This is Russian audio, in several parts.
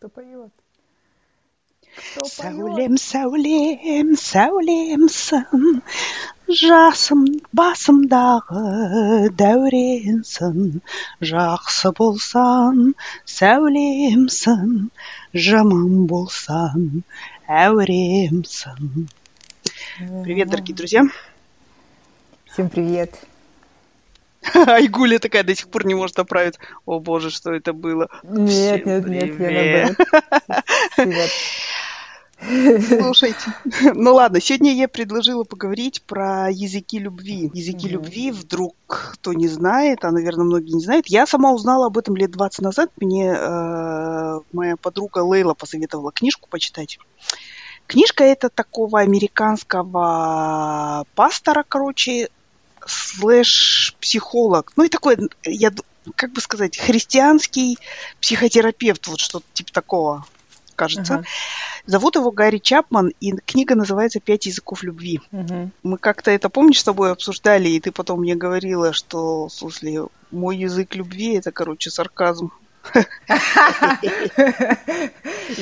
Кто поет? Сәулем, сәулем, сәулемсің, жасым басымдағы дәуренсің, жақсы болсан, сәулемсің, жаман болсан, әуремсің. Привет, дорогие друзья. Всем привет. Айгуля такая до сих пор не может оправить. О боже, что это было. Нет, Всем нет, нет, привет. Привет. Слушайте, ну ладно, сегодня я предложила поговорить про языки любви. Языки Мгм. любви, вдруг кто не знает, а, наверное, многие не знают. Я сама узнала об этом лет 20 назад. Мне э, моя подруга Лейла посоветовала книжку почитать. Книжка это такого американского пастора, короче, слэш психолог. Ну и такой, я как бы сказать, христианский психотерапевт, вот что-то типа такого, кажется. Ага. Зовут его Гарри Чапман, и книга называется «Пять языков любви». Мгм. Мы как-то это, помнишь, с тобой обсуждали, и ты потом мне говорила, что, в смысле, мой язык любви – это, короче, сарказм.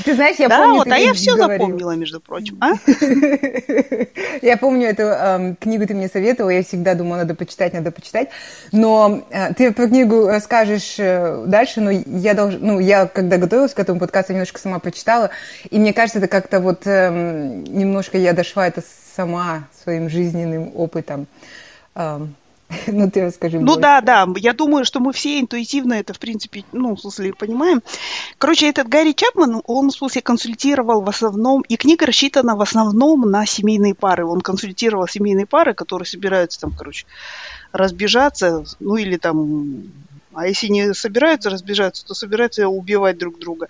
Ты знаешь, я да, помню, вот, а я все говорил. запомнила, между прочим. А? Я помню эту эм, книгу, ты мне советовала, я всегда думала, надо почитать, надо почитать. Но э, ты про книгу расскажешь э, дальше, но я долж... ну, я когда готовилась к этому подкасту, немножко сама почитала, и мне кажется, это как-то вот эм, немножко я дошла это сама своим жизненным опытом. Ну, ты расскажи Ну да, да, я думаю, что мы все интуитивно это, в принципе, ну, в смысле, понимаем. Короче, этот Гарри Чапман, он, в смысле, консультировал в основном, и книга рассчитана в основном на семейные пары. Он консультировал семейные пары, которые собираются там, короче, разбежаться, ну или там, а если не собираются разбежаться, то собираются убивать друг друга.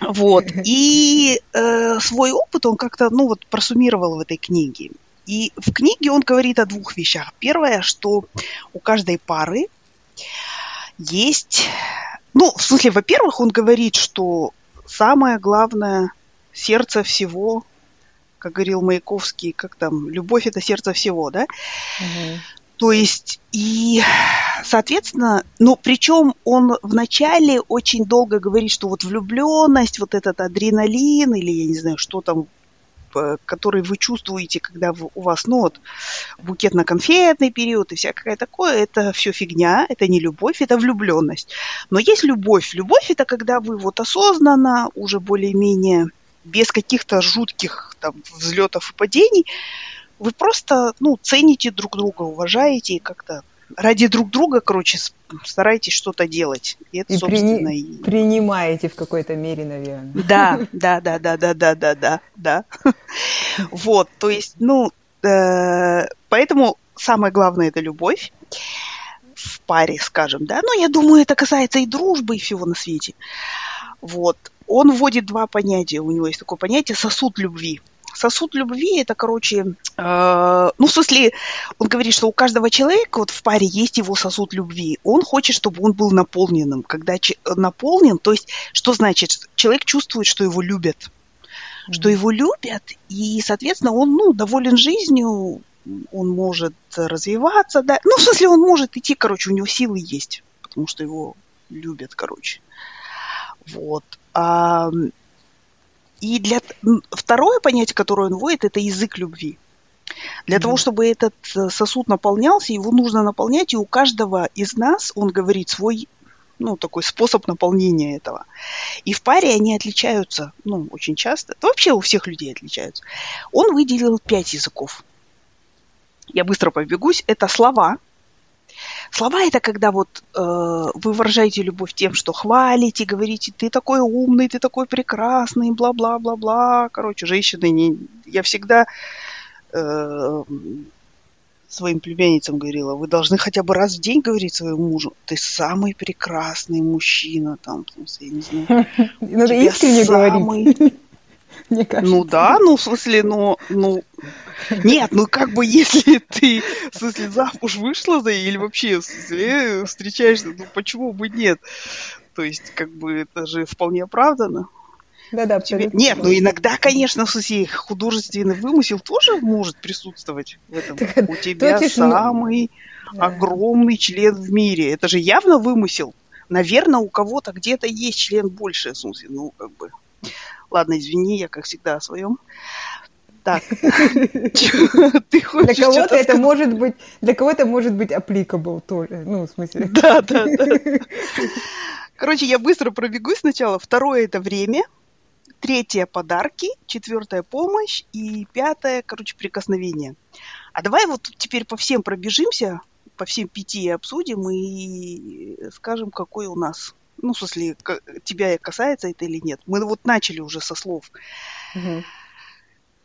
Вот. И э, свой опыт он как-то, ну вот, просуммировал в этой книге. И в книге он говорит о двух вещах. Первое, что у каждой пары есть... Ну, в смысле, во-первых, он говорит, что самое главное сердце всего, как говорил Маяковский, как там, любовь это сердце всего, да? Мгм. То есть, и, соответственно, ну, причем он вначале очень долго говорит, что вот влюбленность, вот этот адреналин, или я не знаю, что там, который вы чувствуете, когда у вас, ну, вот, букетно-конфетный период и всякое такое, это все фигня, это не любовь, это влюбленность. Но есть любовь. Любовь это когда вы вот осознанно, уже более-менее, без каких-то жутких там взлетов и падений, вы просто, ну, цените друг друга, уважаете и как-то ради друг друга, короче, с- стараетесь что-то делать. И это, И собственно, прини- и... принимаете в какой-то мере, наверное. Да, да, да, да, да, да, да, да, да. Вот, то есть, ну, э, поэтому самое главное это любовь в паре, скажем, да. Но я думаю, это касается и дружбы, и всего на свете. Вот. Он вводит два понятия. У него есть такое понятие сосуд любви. Сосуд любви это, короче, э, ну, в смысле, он говорит, что у каждого человека вот в паре есть его сосуд любви. Он хочет, чтобы он был наполненным. Когда че- наполнен, то есть, что значит? Человек чувствует, что его любят. Что Мгм. его любят, и, соответственно, он, ну, доволен жизнью, он может развиваться, да. Ну, в смысле, он может идти, короче, у него силы есть, потому что его любят, короче. Вот. А, и для второе понятие, которое он вводит, это язык любви. Для Мгм. того, чтобы этот э, сосуд наполнялся, его нужно наполнять, и у каждого из нас, он говорит, свой, ну, такой способ наполнения этого. И в паре они отличаются, ну, очень часто. Да вообще у всех людей отличаются. Он выделил пять языков. Я быстро побегусь. Это слова. Слова это когда вот э, вы выражаете любовь тем, что хвалите, говорите, ты такой умный, ты такой прекрасный, бла-бла-бла-бла. Короче, женщины, не... я всегда э, своим племянницам говорила, вы должны хотя бы раз в день говорить своему мужу, ты самый прекрасный мужчина, там, я не знаю. Надо искренне говорить. Мне кажется. Ну да, ну в смысле, ну, ну, нет, ну как бы если ты, в смысле, замуж вышла за или вообще, в смысле, встречаешься, ну почему бы нет? То есть, как бы, это же вполне оправдано. Да-да, Тебе-. Нет, ну иногда, конечно, в смысле, художественный вымысел тоже может присутствовать в этом. Так, У тебя ну, самый Да. огромный член в мире. Это же явно вымысел. наверное, у кого-то где-то есть член больше, в смысле, ну, как бы... Ладно, извини, я, как всегда, о своем. Так. Ты хочешь Для кого-то это может быть, для кого-то может быть applicable тоже, ну, в смысле. Да, да, да. Короче, я быстро пробегу сначала. Второе – это время. Третье – подарки. Четвертое – помощь. И пятое – короче, прикосновение. А давай вот теперь по всем пробежимся, по всем пяти обсудим и скажем, какой у нас. Ну, в смысле, тебя касается это или нет. Мы вот начали уже со слов. Угу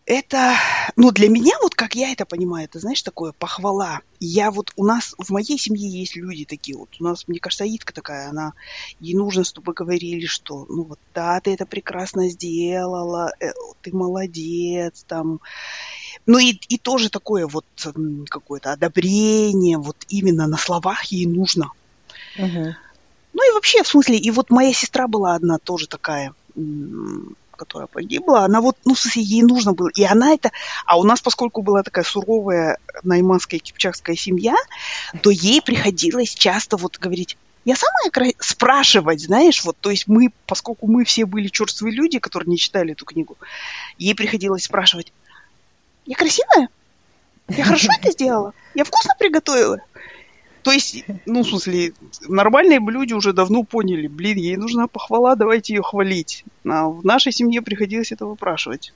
это, ну, для меня, вот как я это понимаю, это, знаешь, такое похвала. Я вот, у нас, в моей семье есть люди такие вот. У нас, мне кажется, Аидка такая, она, ей нужно, чтобы говорили, что, ну, вот, да, ты это прекрасно сделала, э, ты молодец, там. Ну, и, и тоже такое вот какое-то одобрение, вот именно на словах ей нужно. Угу. Ну, и вообще, в смысле, и вот моя сестра была одна тоже такая, которая погибла, она вот, ну, в смысле, ей нужно было. И она это... А у нас, поскольку была такая суровая найманская кипчакская семья, то ей приходилось часто вот говорить, я самая кра... спрашивать, знаешь, вот, то есть мы, поскольку мы все были черствые люди, которые не читали эту книгу, ей приходилось спрашивать, я красивая? Я хорошо это сделала? Я вкусно приготовила? То есть, ну, в смысле, нормальные люди уже давно поняли, блин, ей нужна похвала, давайте ее хвалить. А в нашей семье приходилось это выпрашивать.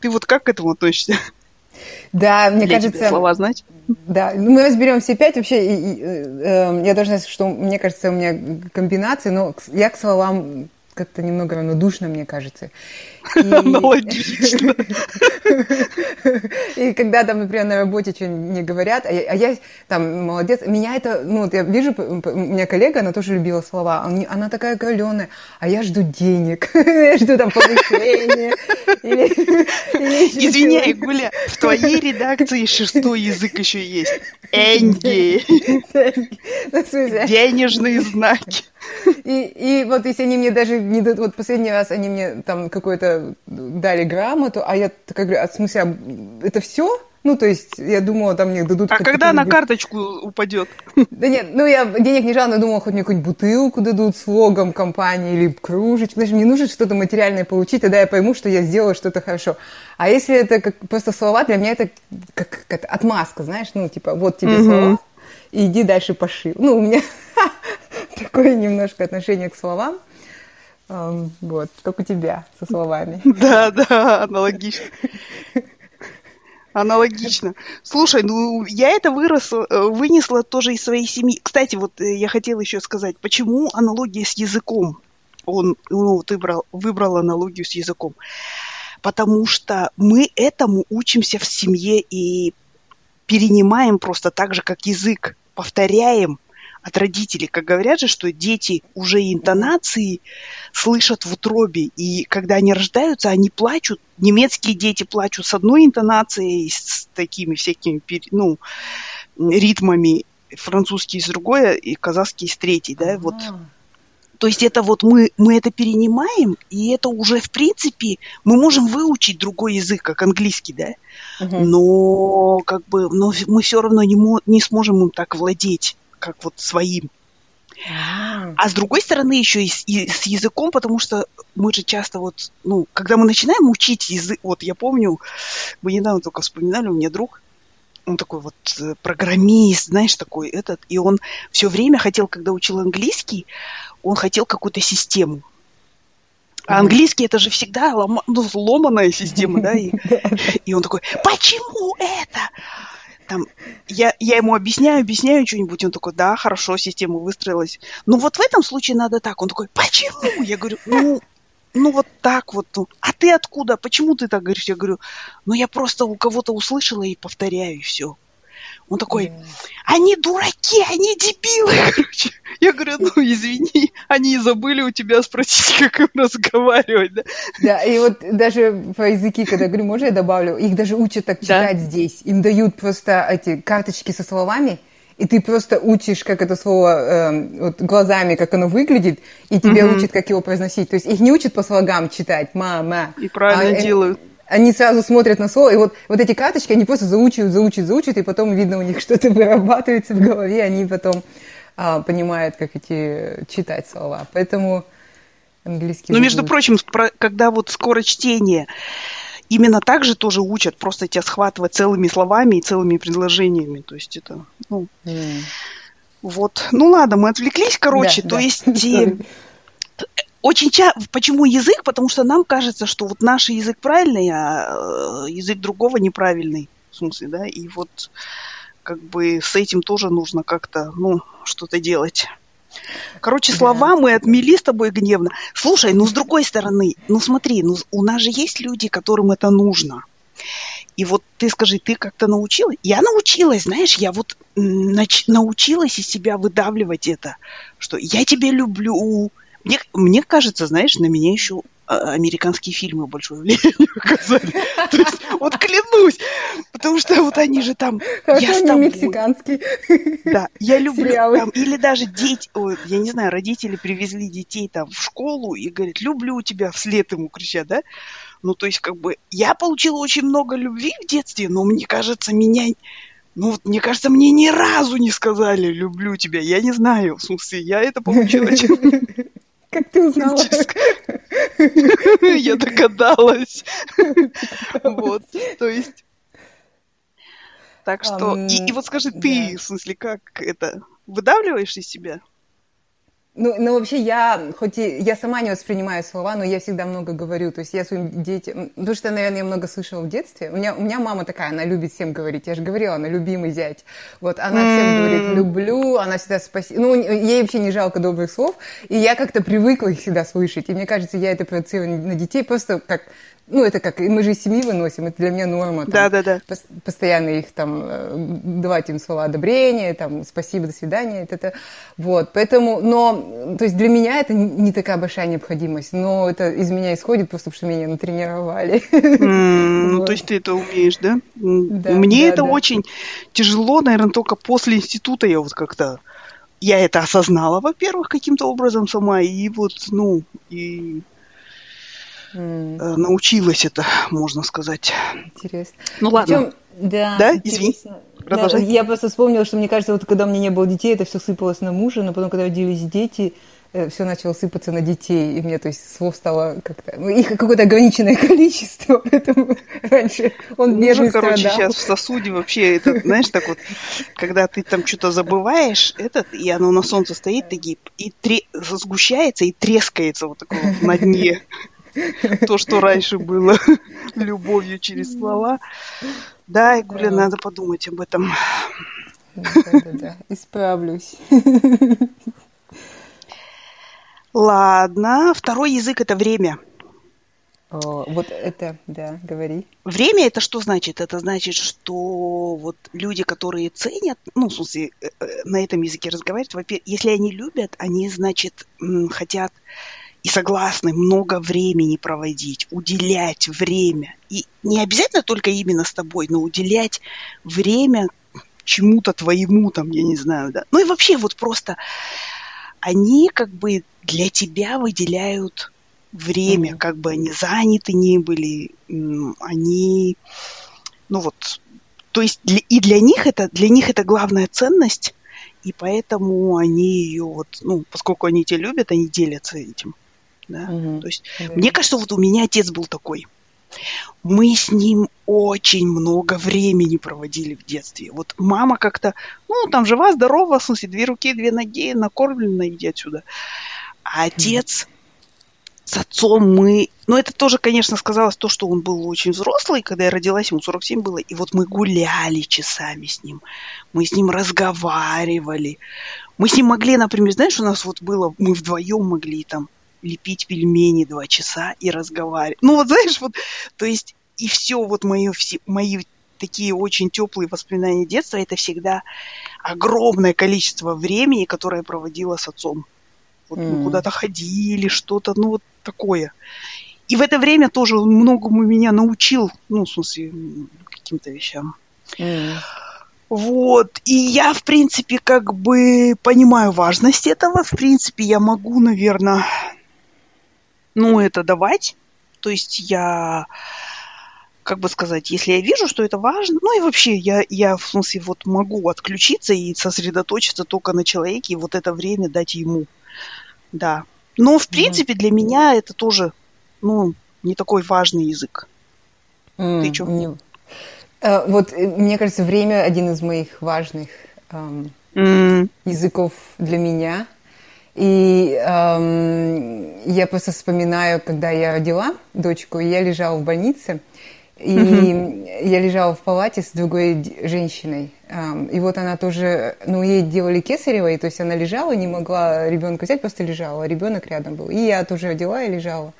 Ты вот как к этому относишься? Да, мне Для кажется... слова знать? Да, мы разберем все пять. Вообще, и, и, э, я должна сказать, что мне кажется, у меня комбинации, но я к словам как-то немного равнодушно, мне кажется. Аналогично. И когда там, например, на работе что-нибудь мне говорят, а я, а я там молодец, меня это, ну, я вижу, у меня коллега, она тоже любила слова, она такая галеная, а я жду денег, я жду там повышения. Извиняй, Гуля, в твоей редакции шестой язык еще есть. Энги. Денежные знаки. И, и вот если они мне даже не дадут, вот последний раз они мне там какой-то дали грамоту, а я такая говорю, а в смысле, это все? Ну, то есть, я думала, там мне дадут... А когда на карточку упадет? Да нет, ну, я денег не жала, но думала, хоть мне какую-нибудь бутылку дадут с логом компании или кружечку. Значит, мне нужно что-то материальное получить, тогда я пойму, что я сделала что-то хорошо. А если это как просто слова, для меня это как, как отмазка, знаешь, ну, типа, вот тебе угу. слова, и иди дальше пошил. Ну, у меня такое немножко отношение к словам. Вот, у тебя со словами. Да, да, аналогично. Аналогично. Слушай, ну я это вырос, э, вынесла тоже из своей семьи. Кстати, вот э, я хотела еще сказать, почему аналогия с языком? Он ну, вот выбрал, выбрал аналогию с языком. Потому что мы этому учимся в семье и перенимаем просто так же, как язык. Повторяем от родителей. Как говорят же, что дети уже интонации слышат в утробе. И когда они рождаются, они плачут. Немецкие дети плачут с одной интонацией, с такими всякими ну, ритмами. Французский с другой, и казахский с третьей. Да? Вот. То есть это вот мы, мы это перенимаем, и это уже, в принципе, мы можем выучить другой язык, как английский, да, угу. но как бы, но мы все равно не, не сможем им так владеть как вот своим. А, а с другой стороны еще и с, и с языком, потому что мы же часто вот, ну, когда мы начинаем учить язык, вот я помню, мы недавно только вспоминали, у меня друг, он такой вот э, программист, знаешь, такой этот, и он все время хотел, когда учил английский, он хотел какую-то систему. А английский это же всегда лома, ну, ломаная система, да? И, и он такой, почему это? Там, я, я ему объясняю, объясняю что-нибудь, он такой, да, хорошо, система выстроилась. Но вот в этом случае надо так. Он такой, почему? Я говорю, ну, ну вот так вот. Ну. А ты откуда? Почему ты так говоришь? Я говорю, ну я просто у кого-то услышала и повторяю, и все. Он такой, они дураки, они дебилы, короче. Я говорю, ну извини, они забыли у тебя спросить, как им разговаривать, да? Да, и вот даже по языки, когда я говорю, можно я добавлю, их даже учат так читать да. здесь. Им дают просто эти карточки со словами, и ты просто учишь, как это слово э, вот, глазами, как оно выглядит, и тебя угу. учат, как его произносить. То есть их не учат по слогам читать, мама. И правильно а, делают они сразу смотрят на слово, и вот, вот эти карточки, они просто заучивают, заучивают, заучивают, и потом видно у них что-то вырабатывается в голове, они потом а, понимает, как эти читать слова. Поэтому английский... Ну, между прочим, когда вот скорочтение именно так же тоже учат, просто тебя схватывать целыми словами и целыми предложениями. То есть это, ну... Mm. Вот. Ну ладно, мы отвлеклись, короче. Да, то да. есть очень часто, почему язык? Потому что нам кажется, что вот наш язык правильный, а э, язык другого неправильный. В смысле, да? И вот как бы с этим тоже нужно как-то, ну, что-то делать. Короче, слова мы отмели с тобой гневно. Слушай, ну с другой стороны, ну смотри, ну у нас же есть люди, которым это нужно. И вот ты скажи, ты как-то научилась? Я научилась, знаешь, я вот нач- научилась из себя выдавливать это, что я тебя люблю. Мне, мне кажется, знаешь, на меня еще а, американские фильмы большое влияние оказали. То есть, вот клянусь, потому что вот они же там... Хорошо, я с тобой. Да, я люблю там, или даже дети, ой, я не знаю, родители привезли детей там в школу и говорят, люблю тебя, вслед ему кричат, да? Ну, то есть, как бы, я получила очень много любви в детстве, но мне кажется, меня... Ну, вот, мне кажется, мне ни разу не сказали «люблю тебя». Я не знаю, в смысле, я это получила. Как ты узнала? Я догадалась. Вот, то есть... Так что... И вот скажи, ты, в смысле, как это... Выдавливаешь из себя? Ну, ну, вообще я, хоть и я сама не воспринимаю слова, но я всегда много говорю. То есть я своим детям... Потому что, наверное, я много слышала в детстве. У меня, у меня мама такая, она любит всем говорить. Я же говорила, она любимый зять. Вот, она mm. всем говорит «люблю», она всегда спасибо. Ну, ей вообще не жалко добрых слов. И я как-то привыкла их всегда слышать. И мне кажется, я это проецирую на детей просто как ну, это как, мы же из семьи выносим, это для меня норма. Там, да, да, да. постоянно их там, э, давать им слова одобрения, там, спасибо, до свидания, это, это, вот, поэтому, но, то есть для меня это не такая большая необходимость, но это из меня исходит просто, потому что меня натренировали. Ну, то есть ты это умеешь, да? Мне это очень тяжело, наверное, только после института я вот как-то я это осознала, во-первых, каким-то образом сама, и вот, ну, и mm. научилась это, можно сказать. Интересно. Ну ладно. Причем, да, да? извини. Да, я просто вспомнила, что мне кажется, вот когда у меня не было детей, это все сыпалось на мужа, но потом, когда родились дети, э, все начало сыпаться на детей, и мне, то есть, слов стало как-то... Ну, их какое-то ограниченное количество, поэтому раньше он бедный Мужа, короче, сейчас в сосуде вообще, это, знаешь, так вот, когда ты там что-то забываешь, этот, и оно на солнце стоит, и, и тре... сгущается и трескается вот такое вот на дне. То, что раньше было любовью через слова. Да, Гуля, надо подумать об этом. Да-да-да, исправлюсь. Ладно, второй язык – это время. О, вот это, да, говори. Время это что значит? Это значит, что вот люди, которые ценят, ну, в смысле, э, э, на этом языке разговаривать, во-первых, если они любят, они, значит, хотят и согласны много времени проводить, уделять время. И не обязательно только именно с тобой, но уделять время чему-то твоему, там, я не знаю, да. Ну и вообще вот просто они как бы для тебя выделяют время, mm-hmm. как бы они заняты не были, они, ну вот, то есть для, и для них это, для них это главная ценность, и поэтому они ее вот, ну, поскольку они тебя любят, они делятся этим да. Угу. То есть угу. мне кажется, вот у меня отец был такой. Мы с ним очень много времени проводили в детстве. Вот мама как-то, ну, там жива, здорова, в смысле, две руки, две ноги, накормлена, иди отсюда. А отец с отцом мы... Ну, это тоже, конечно, сказалось то, что он был очень взрослый. Когда я родилась, ему 47 было. И вот мы гуляли часами с ним. Мы с ним разговаривали. Мы с ним могли, например, знаешь, у нас вот было, мы вдвоем могли там лепить пельмени два часа и разговаривать. Ну, вот знаешь, вот, то есть, и все, вот мои, все, мои такие очень теплые воспоминания детства, это всегда огромное количество времени, которое я проводила с отцом. Вот mm. мы куда-то ходили, что-то, ну, вот такое. И в это время тоже он многому меня научил, ну, в смысле, каким-то вещам. Mm. Вот. И я, в принципе, как бы понимаю важность этого. В принципе, я могу, наверное, ну, это давать. То есть я как бы сказать, если я вижу, что это важно, ну и вообще я, я в смысле вот могу отключиться и сосредоточиться только на человеке и вот это время дать ему. Да. Но, в принципе, для меня это тоже, ну, не такой важный язык. Mm, Ты что? Не... Uh, вот, э, мне кажется, время один из моих важных um, mm. языков для меня. И um, я просто вспоминаю, когда я родила дочку, я лежала в больнице, и mm-hmm. я лежала в палате с другой женщиной. И вот она тоже, ну, ей делали кесарево, и то есть она лежала, не могла ребенка взять, просто лежала, ребенок рядом был. И я тоже родила и лежала.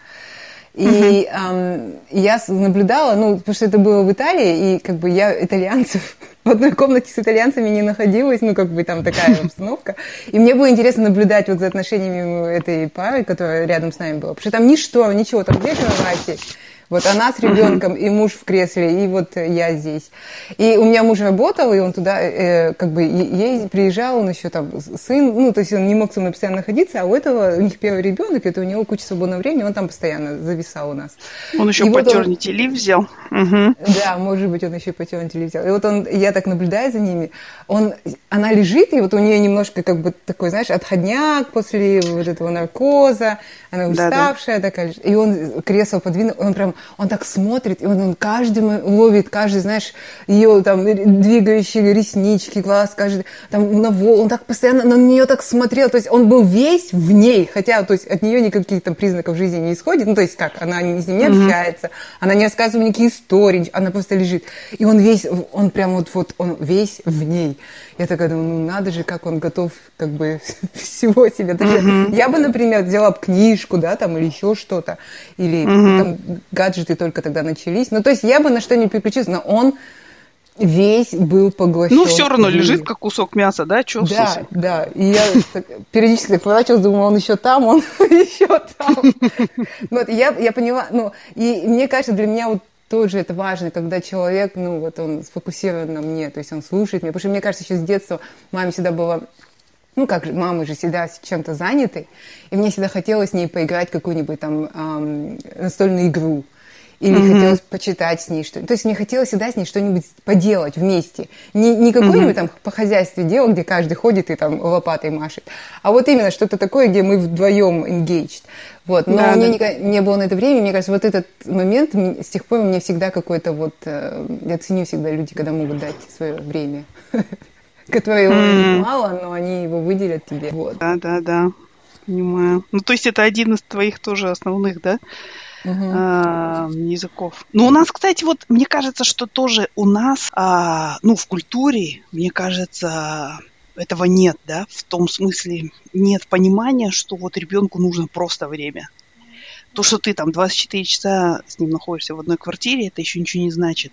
И эм, я наблюдала, ну, потому что это было в Италии, и как бы я итальянцев в одной комнате с итальянцами не находилась, ну, как бы там такая обстановка. И мне было интересно наблюдать вот за отношениями этой пары, которая рядом с нами была. Потому что там ни шторм, ничего, там две кровати, вот она с ребенком, и муж в кресле, и вот я здесь. И у меня муж работал, и он туда, э, как бы, ей приезжал, он еще там сын, ну, то есть он не мог со мной постоянно находиться, а у этого, у них первый ребенок, это у него куча свободного времени, он там постоянно зависал у нас. Он еще и paternity вот он, взял. Угу. Да, может быть, он еще paternity leave взял. И вот он, я так наблюдаю за ними, он, она лежит, и вот у нее немножко, как бы, такой, знаешь, отходняк после вот этого наркоза, она уставшая да, да. такая, и он кресло подвинул, он прям он так смотрит, и он, он каждый ловит, каждый, знаешь, ее там двигающие реснички, глаз, каждый, там, на вол, он так постоянно на нее так смотрел, то есть он был весь в ней, хотя, то есть от нее никаких там признаков жизни не исходит, ну, то есть как, она с ним не общается, mm-hmm. она не рассказывает никакие истории, она просто лежит, и он весь, он прям вот, вот, он весь в ней. Я такая думаю, ну, надо же, как он готов, как бы, всего себе. Даже mm-hmm. Я бы, например, взяла бы книжку, да, там, или еще что-то, или mm-hmm. там гаджеты только тогда начались. Ну, то есть я бы на что не переключилась, но он весь был поглощен. Ну, все равно лежит, как кусок мяса, да? Чё, да, да. И я периодически так поворачивалась, думала, он еще там, он еще там. Вот, я, я поняла, ну, и мне кажется, для меня вот тоже это важно, когда человек, ну, вот он сфокусирован на мне, то есть он слушает меня. Потому что мне кажется, еще с детства маме всегда было ну, как же, мамы же всегда чем-то заняты, и мне всегда хотелось с ней поиграть какую-нибудь там эм, настольную игру или mm-hmm. хотелось почитать с ней что-нибудь. То есть мне хотелось всегда с ней что-нибудь поделать вместе. Не, не какое-нибудь mm-hmm. там по хозяйству дело, где каждый ходит и там лопатой машет, а вот именно что-то такое, где мы вдвоем engaged. Вот. Но да, у меня да. не, не было на это времени. Мне кажется, вот этот момент с тех пор у меня всегда какой-то вот... Э, я ценю всегда люди, когда могут дать свое время, которое мало, но они его выделят тебе. Вот. Да, да, да. Понимаю. Ну, то есть это один из твоих тоже основных, да? Uh языков. Но у нас, кстати, вот мне кажется, что тоже у нас, а, ну, в культуре, мне кажется, этого нет, да, в том смысле нет понимания, что вот ребенку нужно просто время. То, что ты там 24 часа с ним находишься в одной квартире, это еще ничего не значит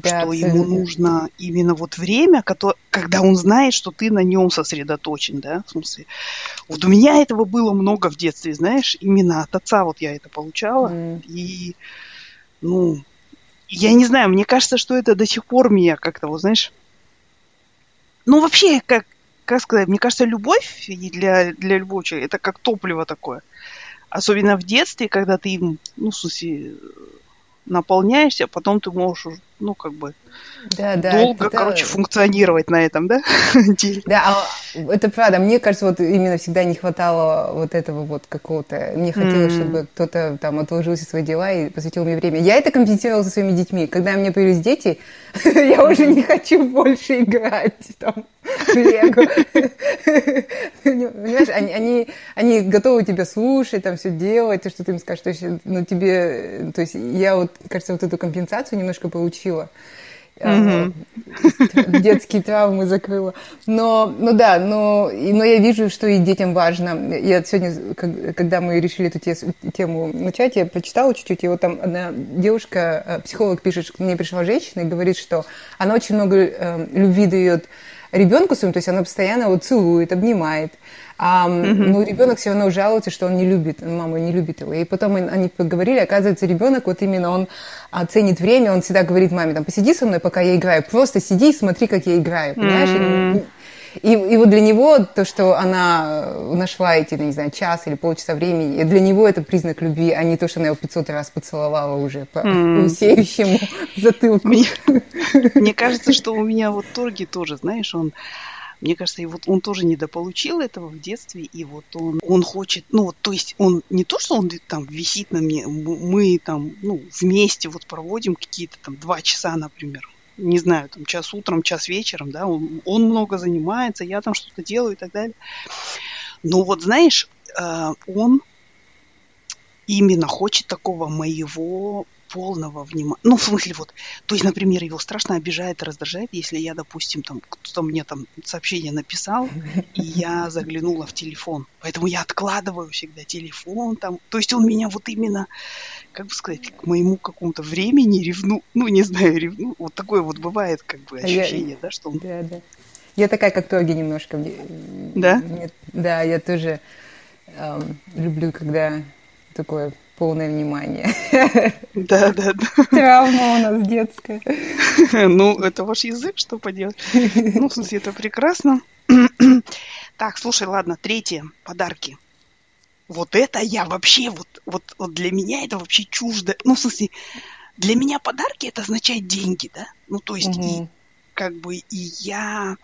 да, что абсолютно. ему нужно именно вот время, когда он знает, что ты на нем сосредоточен, да, в смысле. Вот у меня этого было много в детстве, знаешь, именно от отца вот я это получала, mm. и, ну, я не знаю, мне кажется, что это до сих пор меня как-то, вот знаешь, ну, вообще, как, как сказать, мне кажется, любовь для, для любого человека, это как топливо такое. Особенно в детстве, когда ты им, ну, в смысле, наполняешься, а потом ты можешь, ну, как бы, да, да, долго, это... короче, функционировать на этом, да, деле. Да, а это правда. Мне кажется, вот именно всегда не хватало вот этого вот какого-то... Мне хотелось, mm. чтобы кто-то там отложил все свои дела и посвятил мне время. Я это компенсировала со своими детьми. Когда у меня появились дети, я уже не хочу больше играть там в Лего. Понимаешь, они, они, они готовы тебя слушать, там все делать, то, что ты им скажешь. То есть, ну, тебе... То есть я вот, кажется, вот эту компенсацию немножко получила. Mm-hmm. детские травмы закрыла. Но, ну да, но, но я вижу, что и детям важно. Я сегодня, когда мы решили эту тему начать, я прочитала чуть-чуть, и вот там одна девушка, э, психолог пишет, что мне пришла женщина и говорит, что она очень много э, любви дает ребенку своему, то есть она постоянно его целует, обнимает. А, mm-hmm. Ну, ребенок все равно жалуется, что он не любит, мама не любит его. И потом они поговорили, оказывается, ребенок, вот именно он оценит время, он всегда говорит маме, там, посиди со мной, пока я играю, просто сиди и смотри, как я играю, понимаешь? Mm-hmm. И, и вот для него то, что она нашла эти, не знаю, час или полчаса времени, для него это признак любви, а не то, что она его 500 раз поцеловала уже по mm. усеющему затылку. Мне, мне кажется, что у меня вот Торги тоже, знаешь, он мне кажется, и вот он тоже недополучил этого в детстве, и вот он, он хочет, ну, вот, то есть он не то, что он там висит на мне, мы там, ну, вместе вот проводим какие-то там два часа, например, не знаю, там час утром, час вечером, да, он, он много занимается, я там что-то делаю и так далее. Но вот знаешь, э, он именно хочет такого моего полного внимания. Ну, в смысле, вот, то есть, например, его страшно обижает и раздражает, если я, допустим, там, кто-то мне там сообщение написал, и я заглянула в телефон. Поэтому я откладываю всегда телефон там. То есть он меня вот именно, как бы сказать, к моему какому-то времени ревну, ну, не знаю, ревну. Вот такое вот бывает, как бы, ощущение, я, да, что он... Да, да. Я такая, как Тоги немножко. Да? Мне, да, я тоже эм, люблю, когда такое полное внимание. Да, да, да. Травма у нас детская. Ну, это ваш язык, что поделать. Ну, в смысле, это прекрасно. Так, слушай, ладно, третье, подарки. Вот это я вообще, вот, вот, вот для меня это вообще чуждо. Ну, в смысле, для меня подарки это означает деньги, да? Ну, то есть, угу. и, как бы, и я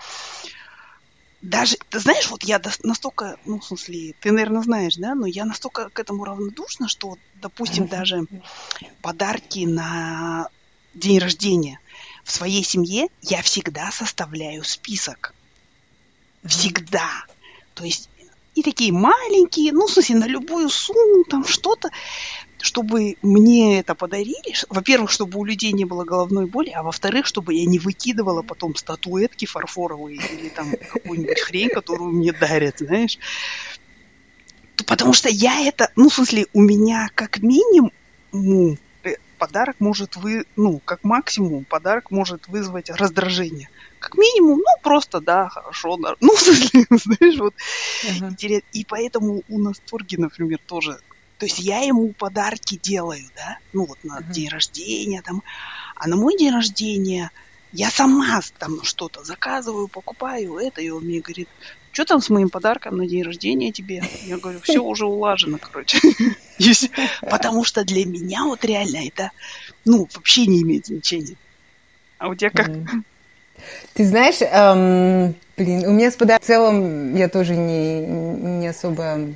даже, ты знаешь, вот я настолько, ну, в смысле, ты, наверное, знаешь, да, но я настолько к этому равнодушна, что, допустим, даже подарки на день рождения в своей семье я всегда составляю список. Всегда. То есть и такие маленькие, ну, в смысле, на любую сумму, там что-то чтобы мне это подарили, во-первых, чтобы у людей не было головной боли, а во-вторых, чтобы я не выкидывала потом статуэтки фарфоровые или там какую-нибудь хрень, которую мне дарят, знаешь. Потому что я это, ну, в смысле, у меня как минимум э, подарок может вы, ну, как максимум подарок может вызвать раздражение. Как минимум, ну, просто, да, хорошо, да. ну, в смысле, знаешь, вот, uh-huh. и поэтому у нас торги, например, тоже то есть я ему подарки делаю, да, ну вот на uh-huh. день рождения там, а на мой день рождения я сама там что-то заказываю, покупаю это, и он мне говорит, что там с моим подарком на день рождения тебе? Я говорю, все уже улажено, короче. Потому что для меня вот реально это, ну, вообще не имеет значения. А у тебя как? Ты знаешь, эм, блин, у меня с подарком в целом я тоже не, не особо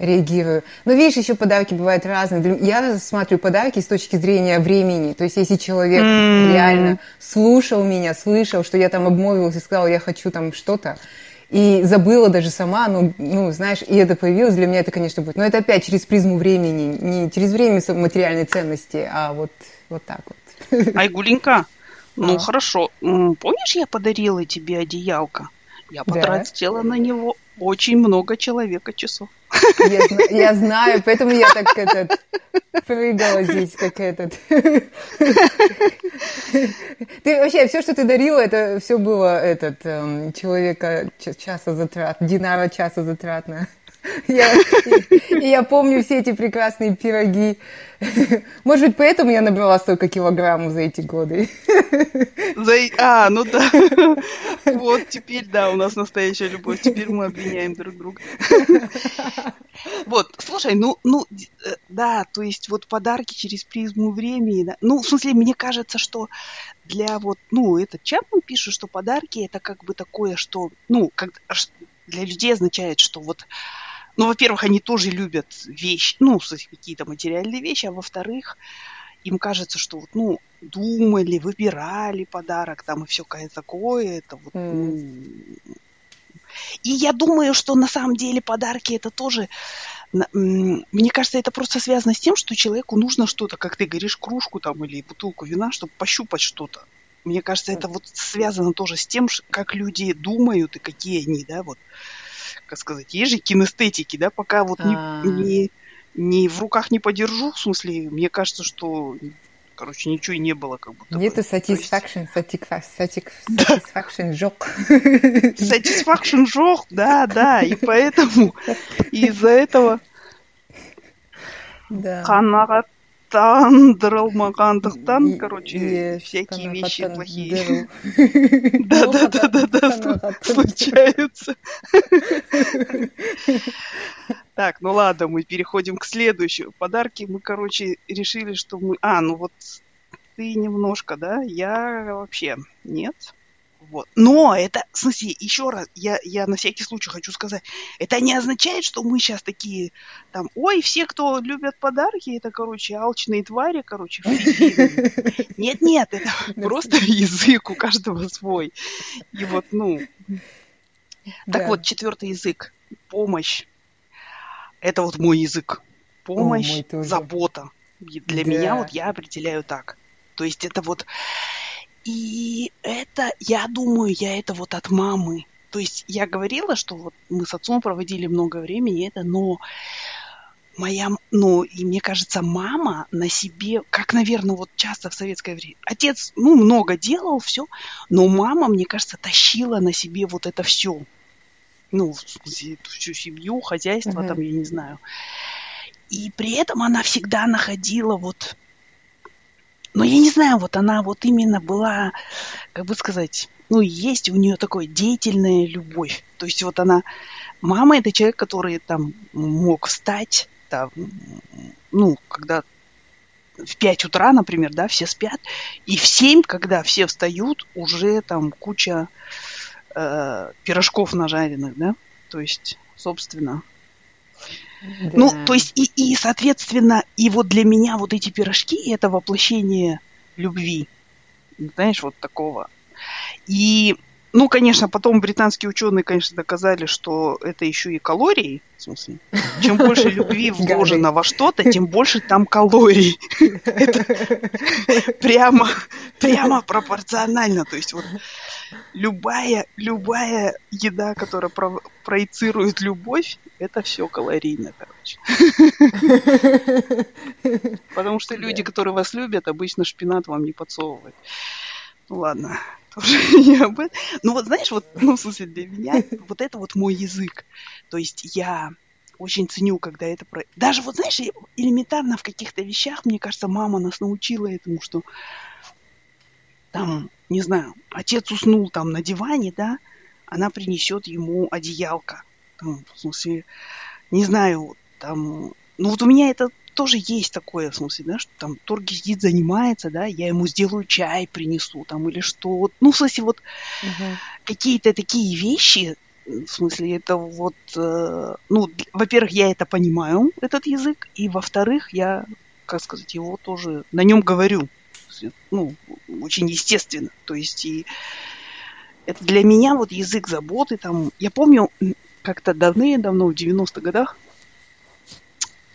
реагирую. Но видишь, еще подарки бывают разные. Я смотрю подарки с точки зрения времени. То есть, если человек mm. реально слушал меня, слышал, что я там обмолвилась и сказала, я хочу там что-то, и забыла даже сама, ну, ну, знаешь, и это появилось, для меня это, конечно, будет. Но это опять через призму времени, не через время материальной ценности, а вот, вот так вот. Айгуленька, ну а. хорошо, помнишь, я подарила тебе одеялко? Я потратила да. на него очень много человека часов. Я, я знаю, поэтому я так этот прыгала здесь, как этот. Ты вообще все, что ты дарила, это все было этот эм, человека часа затрат, динара часа затратно. Я, я помню все эти прекрасные пироги. Может быть, поэтому я набрала столько килограммов за эти годы. За... А, ну да. Вот теперь, да, у нас настоящая любовь. Теперь мы обвиняем друг друга. Вот, слушай, ну, ну, э, да, то есть вот подарки через призму времени. Да. Ну, в смысле, мне кажется, что для вот, ну, этот Чапман пишет, что подарки это как бы такое, что, ну, как для людей означает, что вот ну, во-первых, они тоже любят вещи, ну, какие-то материальные вещи, а во-вторых, им кажется, что вот, ну, думали, выбирали подарок там и все такое, это вот, mm. И я думаю, что на самом деле подарки это тоже, мне кажется, это просто связано с тем, что человеку нужно что-то, как ты говоришь, кружку там или бутылку вина, чтобы пощупать что-то. Мне кажется, это вот связано тоже с тем, как люди думают и какие они, да, вот как сказать, есть же кинестетики, да, пока вот не, а. не, не в руках не подержу, в смысле, мне кажется, что короче, ничего и не было как будто Нету satisfaction, satisfaction жог. Satisfaction жог, да, да, и поэтому из-за этого да. Ханнага Тахтан, короче, всякие вещи плохие. Да-да-да-да-да, случаются. Так, ну ладно, мы переходим к следующему. Подарки мы, короче, решили, что мы... А, ну вот ты немножко, да? Я вообще нет. Вот. Но это, в смысле, еще раз, я, я на всякий случай хочу сказать, это не означает, что мы сейчас такие, там, ой, все, кто любят подарки, это, короче, алчные твари, короче, Нет-нет, это просто язык у каждого свой. И вот, ну... Так вот, четвертый язык. Помощь. Это вот мой язык. Помощь, забота. Для меня вот я определяю так. То есть это вот и это, я думаю, я это вот от мамы. То есть я говорила, что вот мы с отцом проводили много времени, это, но моя, ну, и мне кажется, мама на себе, как, наверное, вот часто в советское время, отец, ну, много делал, все, но мама, мне кажется, тащила на себе вот это все. Ну, всю семью, хозяйство, uh-huh. там, я не знаю. И при этом она всегда находила вот но я не знаю, вот она вот именно была, как бы сказать, ну, есть у нее такая деятельная любовь. То есть вот она, мама это человек, который там мог встать, там, ну, когда в 5 утра, например, да, все спят, и в 7, когда все встают, уже там куча э, пирожков нажаренных, да, то есть, собственно, да. Ну, то есть, и, и, соответственно, и вот для меня вот эти пирожки это воплощение любви. Знаешь, вот такого. И, ну, конечно, потом британские ученые, конечно, доказали, что это еще и калории. В смысле, чем больше любви вложено во что-то, тем больше там калорий. Это прямо, прямо пропорционально. То есть вот любая, любая еда, которая про проецирует любовь, это все калорийно, короче. Потому что люди, которые вас любят, обычно шпинат вам не подсовывают. Ну ладно, тоже не об этом. Ну вот знаешь, вот, ну в смысле для меня вот это вот мой язык. То есть я очень ценю, когда это про... Даже вот, знаешь, элементарно в каких-то вещах, мне кажется, мама нас научила этому, что там, не знаю, отец уснул там на диване, да, она принесет ему одеялко. Там, в смысле, не знаю, там... Ну вот у меня это тоже есть такое, в смысле, да, что там Торги сидит, занимается, да, я ему сделаю чай, принесу там или что. Ну, в смысле, вот угу. какие-то такие вещи, в смысле, это вот, э, ну, во-первых, я это понимаю, этот язык, и во-вторых, я, как сказать, его тоже на нем говорю ну, очень естественно. То есть и это для меня вот язык заботы. Там, я помню, как-то давно-давно, в 90-х годах,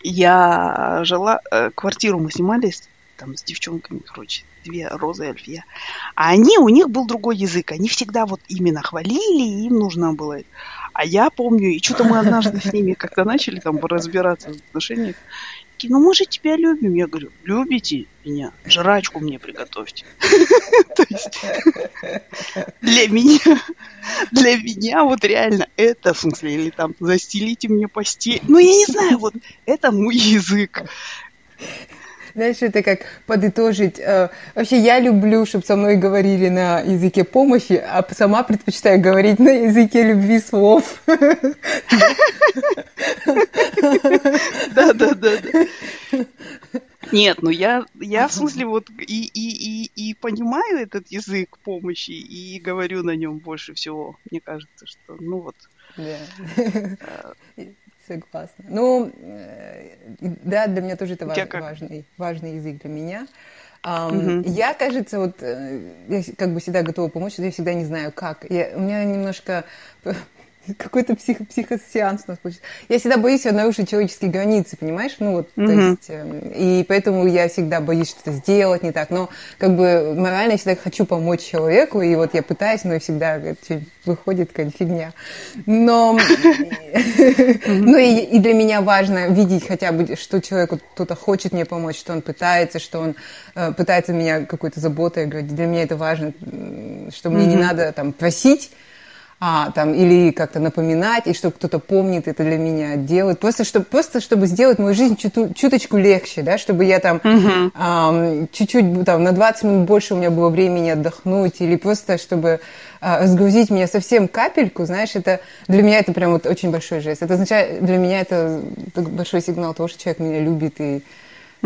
я жила, э, квартиру мы снимались там с девчонками, короче, две Розы и Альфия. А они, у них был другой язык. Они всегда вот именно хвалили, им нужно было. А я помню, и что-то мы однажды с ними как-то начали там разбираться в отношениях такие, ну мы же тебя любим. Я говорю, любите меня? Жрачку мне приготовьте. То есть для меня, для меня вот реально это, в смысле, или там застелите мне постель. Ну, я не знаю, вот это мой язык. Знаешь, это как подытожить. Э, вообще, я люблю, чтобы со мной говорили на языке помощи, а сама предпочитаю говорить на языке любви слов. Да, да, да. Нет, ну я, я в смысле вот и, и, и, и понимаю этот язык помощи и говорю на нем больше всего. Мне кажется, что ну вот. Yeah. Согласна. Ну, э, да, для меня тоже это важ, важный, важный язык для меня. Um, угу. Я, кажется, вот э, я как бы всегда готова помочь, но я всегда не знаю, как. Я, у меня немножко какой-то псих, психосеанс у нас получится. Я всегда боюсь нарушить человеческие границы, понимаешь? Ну вот, mm-hmm. то есть, э, и поэтому я всегда боюсь что-то сделать не так. Но как бы морально я всегда хочу помочь человеку, и вот я пытаюсь, но всегда выходит какая-то фигня. Но, ну и, и для меня важно видеть хотя бы, что человеку кто-то хочет мне помочь, что он пытается, что он э, пытается меня какой-то заботой говорить. Для меня это важно, что мне не надо там просить, а, там, или как-то напоминать, и чтобы кто-то помнит это для меня, делает. Просто, чтобы, просто чтобы сделать мою жизнь чуту, чуточку легче, да, чтобы я там uh-huh. а, чуть-чуть, там, на 20 минут больше у меня было времени отдохнуть, или просто, чтобы а, разгрузить меня совсем капельку, знаешь, это для меня это прям вот очень большой жест. Это означает, для меня это большой сигнал того, что человек меня любит и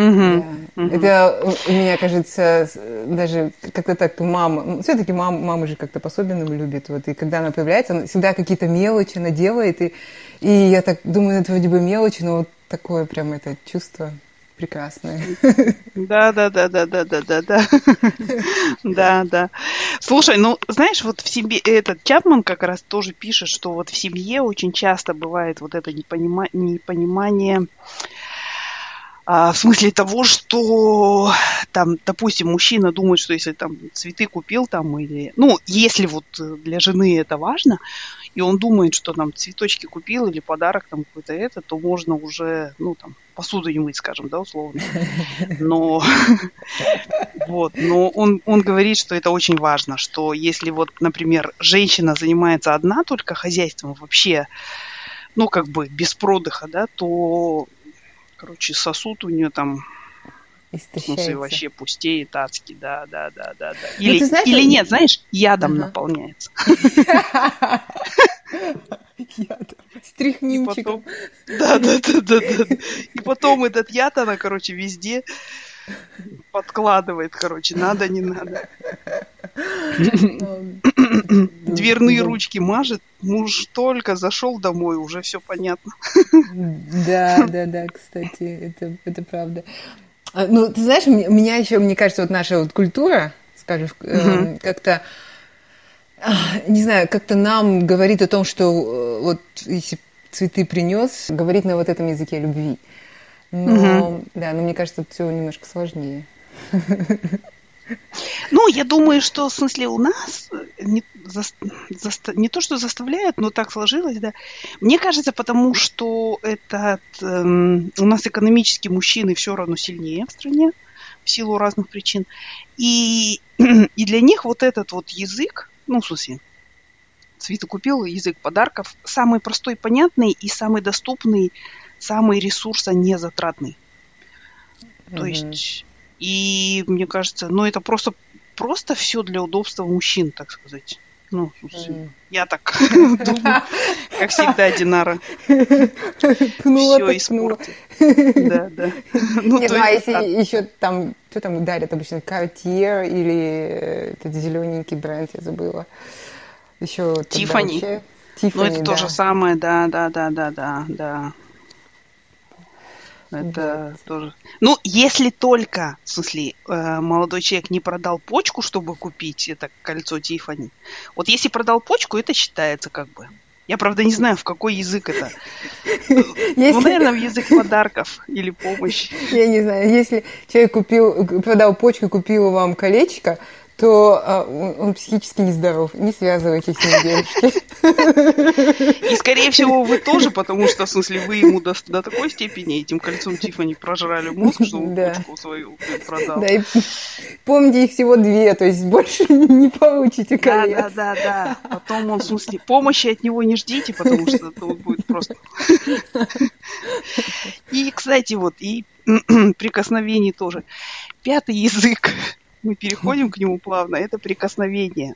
Угу, угу. Это у меня кажется даже как-то так мама, все-таки мам, мама же как-то по-особенному любит, вот и когда она появляется, она всегда какие-то мелочи она делает, и, и я так думаю, это вроде бы мелочи, но вот такое прям это чувство прекрасное. Да, да, да, да, да, да, да, да. Да, да. Слушай, ну, знаешь, вот в семье, этот Чапман как раз тоже пишет, что вот в семье очень часто бывает вот это непонима, непонимание, а, в смысле того, что там, допустим, мужчина думает, что если там цветы купил там или, ну, если вот для жены это важно, и он думает, что там цветочки купил или подарок там какой-то это, то можно уже, ну, там, посуду не мыть, скажем, да, условно. Но, вот, но он, он говорит, что это очень важно, что если вот, например, женщина занимается одна только хозяйством вообще, ну, как бы без продыха, да, то Короче, сосуд у нее там смысле, вообще пустеет адски, да, да, да, да, да. Ну, или, знаешь, или нет, знаешь, ядом ага. наполняется. Ядом. Стряхнимчиком. Да, да, да, да, да. И потом этот яд она, короче, везде подкладывает, короче, надо, не надо. Дверные ручки мажет, муж только зашел домой, уже все понятно. Да, да, да, кстати, это, это правда. А, ну, ты знаешь, меня еще, мне кажется, вот наша вот культура, скажем, угу. как-то, а, не знаю, как-то нам говорит о том, что э, вот если цветы принес, говорит на вот этом языке любви. Но, угу. да, но мне кажется, все немножко сложнее. Ну, я думаю, что в смысле у нас не, за, за, не то, что заставляют, но так сложилось, да. Мне кажется, потому что этот эм, у нас экономически мужчины все равно сильнее в стране в силу разных причин. И, и для них вот этот вот язык, ну, в смысле, Цвета купил язык подарков, самый простой, понятный и самый доступный, самый ресурсонезатратный. Mm-hmm. То есть и мне кажется, ну это просто, просто все для удобства мужчин, так сказать. Ну, я так думаю, как всегда, Динара. Пнула Все испортит. Да, да. Ну, Нет, ну, а если еще там, кто там дарит обычно, Cartier или этот зелененький бренд, я забыла. Еще Тифани. Ну, это то же самое, да, да, да, да, да, да. Это вот. тоже. Ну, если только, в смысле, э, молодой человек не продал почку, чтобы купить это кольцо Тифани. Вот если продал почку, это считается как бы. Я, правда, не знаю, в какой язык это. Если... Ну, наверное, в язык подарков или помощи. Я не знаю. Если человек купил, продал почку, купил вам колечко, то а, он психически нездоров. Не связывайтесь с ним, девушки. И, скорее всего, вы тоже, потому что, в смысле, вы ему до, до такой степени этим кольцом Тифани прожрали мозг, что он да. почку свою продал. Да, и помните, их всего две, то есть больше не получите колец. Да, да, да, да. Потом он, в смысле, помощи от него не ждите, потому что это вот будет просто... И, кстати, вот, и прикосновений тоже. Пятый язык мы переходим к нему плавно, это прикосновение.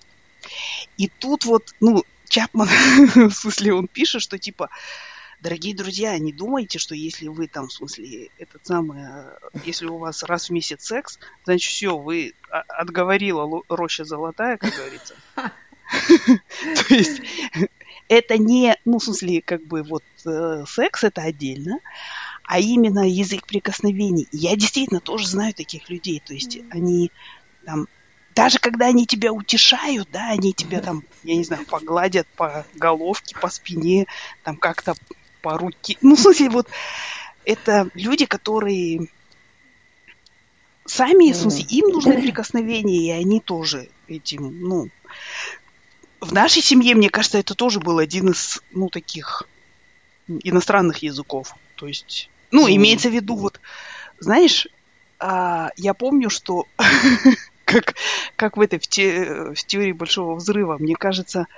И тут вот, ну, Чапман, в смысле, он пишет, что типа, дорогие друзья, не думайте, что если вы там, в смысле, этот самый, э, если у вас раз в месяц секс, значит, все, вы отговорила роща золотая, как говорится. То есть это не, ну, в смысле, как бы вот э, секс это отдельно, а именно язык прикосновений. Я действительно тоже знаю таких людей. То есть mm-hmm. они там, даже когда они тебя утешают, да, они тебя там, я не знаю, погладят по головке, по спине, там как-то по руке. Ну, в смысле, вот это люди, которые сами, в смысле, им нужны прикосновения, и они тоже этим, ну, в нашей семье, мне кажется, это тоже был один из, ну, таких иностранных языков. То есть ну, имеется в виду, вот, знаешь, а, я помню, что как, как в этой в, те, в теории большого взрыва, мне кажется,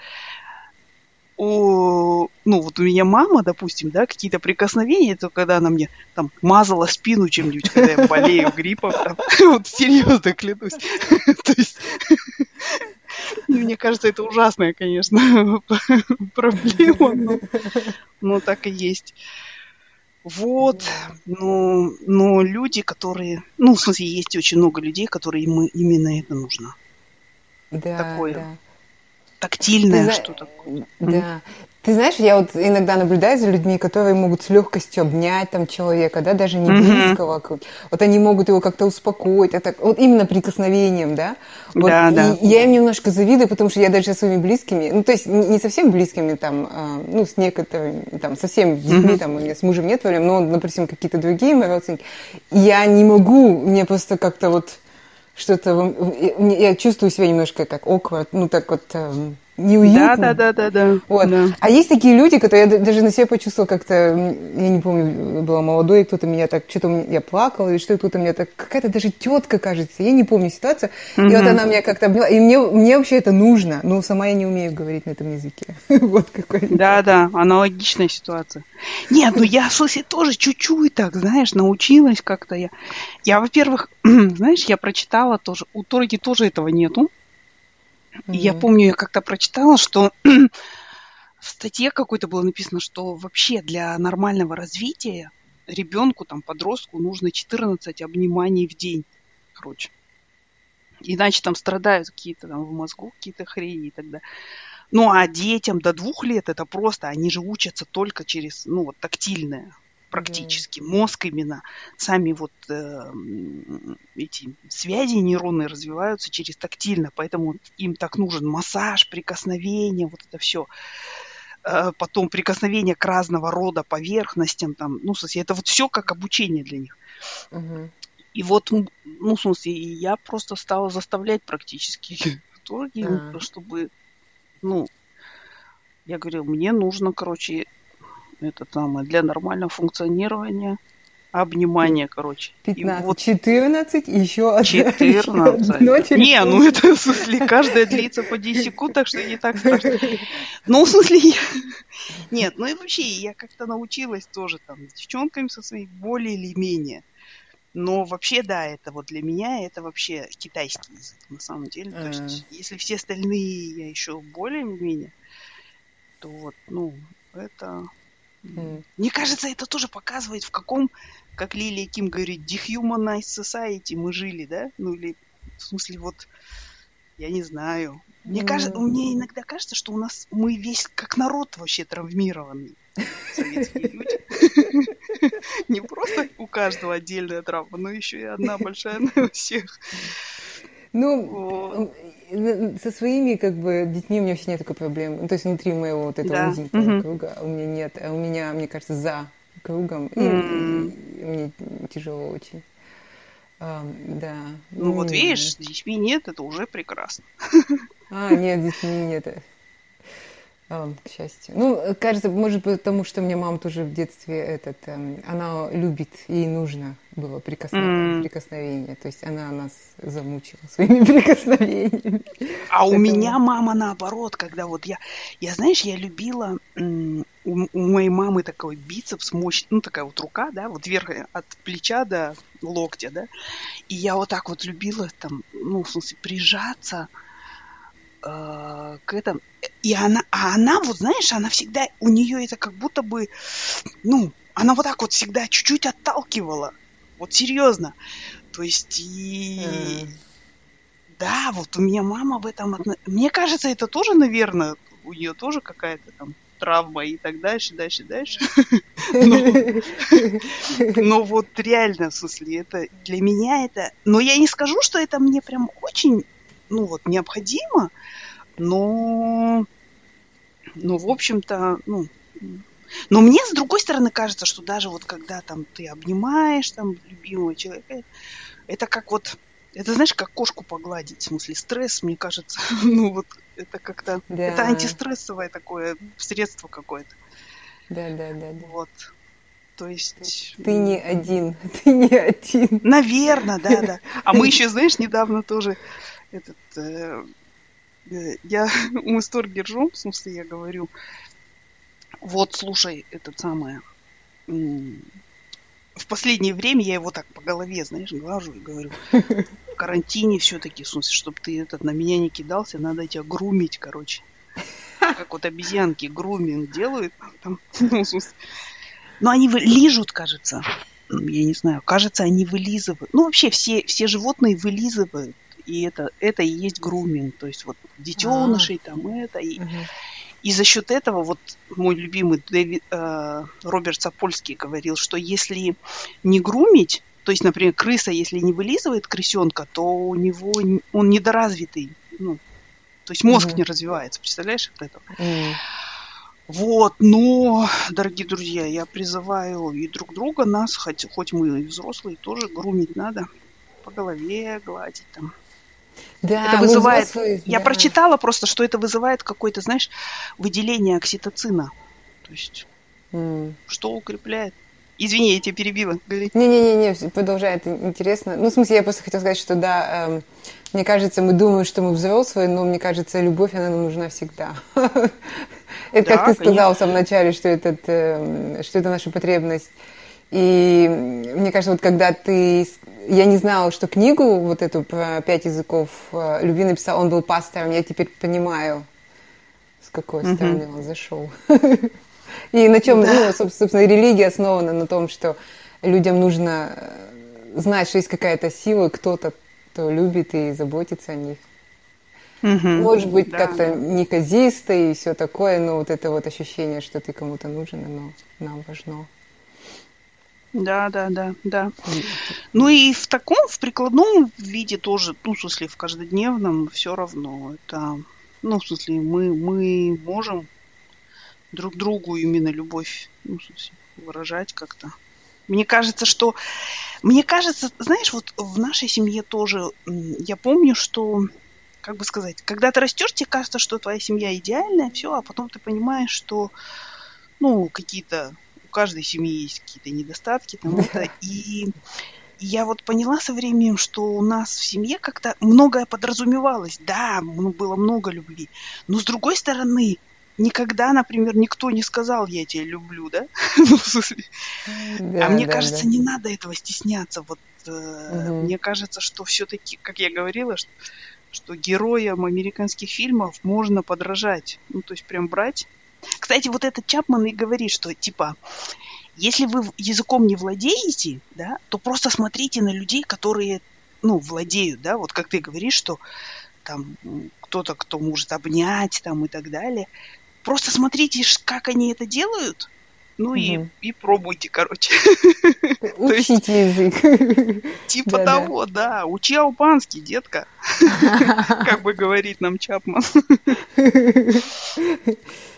у, ну, вот у меня мама, допустим, да, какие-то прикосновения, то когда она мне там мазала спину чем-нибудь, когда я болею гриппом, там, вот серьезно клянусь. То есть, мне кажется, это ужасная, конечно, проблема, но, но так и есть. Вот, но, но люди, которые, ну, в смысле, есть очень много людей, которые им именно это нужно. Да, Такое. да. Тактильное Ты что-то. Да. Ты знаешь, я вот иногда наблюдаю за людьми, которые могут с легкостью обнять там человека, да, даже не близкого. как- Вот они могут его как-то успокоить, а так, вот именно прикосновением, да. Вот, Да, и да. я им немножко завидую, потому что я даже со своими близкими, ну, то есть не совсем близкими, там, а, ну, с некоторыми, там, совсем с детьми, Мгм. там, у меня с мужем нет проблем, но, допустим, какие-то другие мои родственники, я не могу, мне просто как-то вот что-то, я чувствую себя немножко как awkward, ну, так вот эм, неуютно. Да, да, да, да, да. Вот. да. А есть такие люди, которые я даже на себе почувствовала как-то, я не помню, была молодой, кто-то меня так, что-то я плакала, или что кто-то меня так, какая-то даже тетка, кажется, я не помню ситуацию. И вот она меня как-то обняла, и мне, мне вообще это нужно, но сама я не умею говорить на этом языке. Вот какой. Да, да, аналогичная ситуация. Нет, ну я, смысле, тоже чуть-чуть так, знаешь, научилась как-то я. Я, во-первых, знаешь, я прочитала тоже, у Торги тоже этого нету. И я помню, я как-то прочитала, что в статье какой-то было написано, что вообще для нормального развития ребенку, там, подростку нужно 14 обниманий в день. Короче. Иначе там страдают какие-то там в мозгу, какие-то хрени и так далее. Ну, а детям до двух лет это просто, они же учатся только через, ну, вот тактильное практически. Мозг именно, сами вот э, эти связи нейронные развиваются через тактильно, поэтому им так нужен массаж, прикосновение, вот это все. Потом прикосновение к разного рода поверхностям, там, ну, в смысле, это вот все как обучение для них. Мгм. И вот, ну, в смысле, я просто стала заставлять практически торги, Да. чтобы, ну, я говорю, мне нужно, короче, это самое, для нормального функционирования обнимание, короче. И 15, вот 14, еще одно, еще 14. одно Не, ну это в смысле каждая длится по 10 секунд, так что не так страшно. Ну, в смысле, я... Нет, ну и вообще, я как-то научилась тоже там с девчонками со своими более или менее. Но вообще, да, это вот для меня это вообще китайский язык, на самом деле. То есть, если все остальные я еще более-менее, то вот, ну, это... Мгм. Мне кажется, это тоже показывает, в каком, как Лилия Ким говорит, dehumanized society мы жили, да? Ну или, в смысле, вот, я не знаю. Мне М. кажется, мне иногда кажется, что у нас мы весь как народ вообще травмированный. Советские люди. Не просто у каждого отдельная травма, но еще и одна большая на всех. Ну, Вот. со своими как бы детьми у меня вообще нет такой проблемы. Ну, То есть внутри моего вот этого Да. узенького Мгм. круга у меня нет. А у меня, мне кажется, за кругом. И, М. и мне тяжело очень. Ам, да. Ну вот не видишь, с детьми нет, это уже прекрасно. А, нет, здесь не- нет. А, к счастью. Ну, кажется, может быть, потому что у меня мама тоже в детстве этот, эм, она любит, ей нужно было прикосновение, М. прикосновение. То есть она нас замучила своими прикосновениями. А у меня мама наоборот, когда вот я, я знаешь, я любила, у, у моей мамы такой бицепс мощный, ну такая вот рука, да, вот вверх э, от плеча до локтя, да, и я вот так вот любила там, ну, в смысле, прижаться э, к этому, и она, а она вот, знаешь, она всегда, у нее это как будто бы, ну, она вот так вот всегда чуть-чуть отталкивала, вот серьезно, то есть и... Да, вот у меня мама в этом... Мне кажется, это тоже, наверное, у нее тоже какая-то там травма и так дальше, дальше, дальше. Но вот реально, в смысле, это для меня это... Но я не скажу, что это мне прям очень, ну вот, необходимо, но... Ну, в общем-то, ну... Но мне, с другой стороны, кажется, что даже вот когда там ты обнимаешь там любимого человека, это как вот это знаешь, как кошку погладить, в смысле стресс, мне кажется, ну вот это как-то, Да. это антистрессовое такое средство какое-то, Да, да, да, да. вот. То есть... Ты не один, ты не один. Наверное, да, да. А мы еще, знаешь, недавно тоже этот... э, я мы стор держу, в смысле, я говорю, Вот, слушай, это самое. В последнее время я его так по голове, знаешь, глажу и говорю, в карантине все-таки, в смысле, чтобы ты этот на меня не кидался, надо тебя грумить, короче. Как вот обезьянки груминг делают. Там, ну, Но они лижут, кажется. Я не знаю, кажется, они вылизывают. Ну, вообще, все, все животные вылизывают. И это, это и есть груминг. То есть вот детенышей, а там это. И, угу. И за счет этого вот мой любимый Дэвид, э, Роберт Сапольский говорил, что если не грумить, то есть, например, крыса, если не вылизывает крысенка, то у него он недоразвитый. Ну, то есть мозг mm-hmm. не развивается, представляешь, от этого. Mm. Вот, но, дорогие друзья, я призываю и друг друга, нас, хоть, хоть мы и взрослые, тоже грумить надо. По голове гладить там. Да, это вызывает. Взрослые, я да. прочитала просто, что это вызывает какое-то, знаешь, выделение окситоцина. То есть, mm. что укрепляет. Извини, я тебя перебила. Не-не-не, продолжает интересно. Ну, в смысле, я просто хотела сказать, что да, эм, мне кажется, мы думаем, что мы взрослые, но мне кажется, любовь, она нам нужна всегда. Это как ты сказал в самом начале, что это, эм, что это наша потребность. И мне кажется, вот когда ты я не знала, что книгу вот эту про пять языков э, любви написал, он был пастором, я теперь понимаю, с какой mm-hmm. стороны он зашел. И на чем, ну, собственно, религия основана на том, что людям нужно э, знать, что есть какая-то сила, кто-то, кто любит и заботится о них. Угу, Может быть, да. как-то неказисто и все такое, но вот это вот ощущение, что ты кому-то нужен, оно нам важно. Да, да, да, да. Ну и в таком, в прикладном виде тоже, ну, в смысле, в каждодневном все равно. Это, ну, в смысле, мы, мы можем друг другу именно любовь, ну, в смысле, выражать как-то. Мне кажется, что... Мне кажется, знаешь, вот в нашей семье тоже, я помню, что, как бы сказать, когда ты растешь, тебе кажется, что твоя семья идеальная, все, а потом ты понимаешь, что, ну, какие-то каждой семьи есть какие-то недостатки, там это, и я вот поняла со временем, что у нас в семье как-то многое подразумевалось. Да, было много любви. Но с другой стороны, никогда, например, никто не сказал, я тебя люблю, да? Ну, а мне кажется, не надо этого стесняться. Вот э, мне кажется, что все-таки, как я говорила, что, что героям американских фильмов можно подражать. Ну, то есть прям брать кстати, вот этот Чапман и говорит, что типа, если вы языком не владеете, да, то просто смотрите на людей, которые, ну, владеют, да, вот как ты говоришь, что там кто-то, кто может обнять там и так далее. Просто смотрите, как они это делают, ну угу. и, и пробуйте, короче. Учите язык. Типа того, да. Учи албанский, детка. Как бы говорит нам Чапман.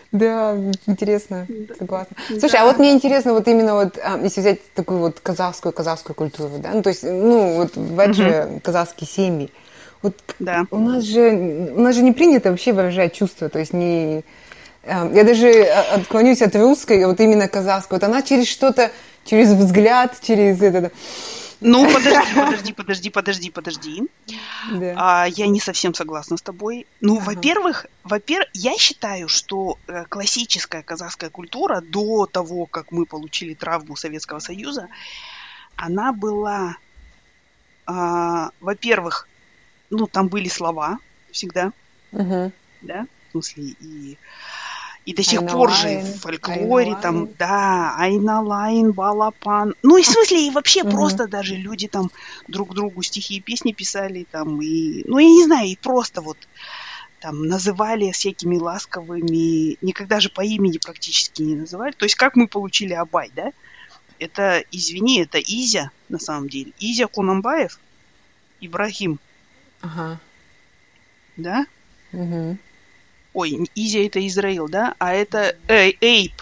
Да, интересно, согласна. Слушай, да. а вот мне интересно, вот именно вот, а, если взять такую вот казахскую, казахскую культуру, да, ну, то есть, ну, вот бывают угу. же казахские семьи. Вот да. у нас же, у нас же не принято вообще выражать чувства, то есть не... А, я даже а, отклонюсь от русской, вот именно казахской. Вот она через что-то, через взгляд, через это ну, подожди, подожди, подожди, подожди, подожди. Да. А, я не совсем согласна с тобой. Ну, ага. во-первых, во-первых, я считаю, что э, классическая казахская культура до того, как мы получили травму Советского Союза, она была, а, во-первых, ну, там были слова всегда, угу. да, в смысле, и и до сих пор же в фольклоре там, да, Айналайн, Балапан. Ну, и в смысле, и вообще просто даже люди там друг другу стихи и песни писали там, и, ну, я не знаю, и просто вот там называли всякими ласковыми, никогда же по имени практически не называли. То есть как мы получили Абай, да? Это, извини, это Изя, на самом деле. Изя Кунамбаев, Ибрахим. Ага. Да? Угу. Ой, Изи это Израил, да? А это Эй, Эйп.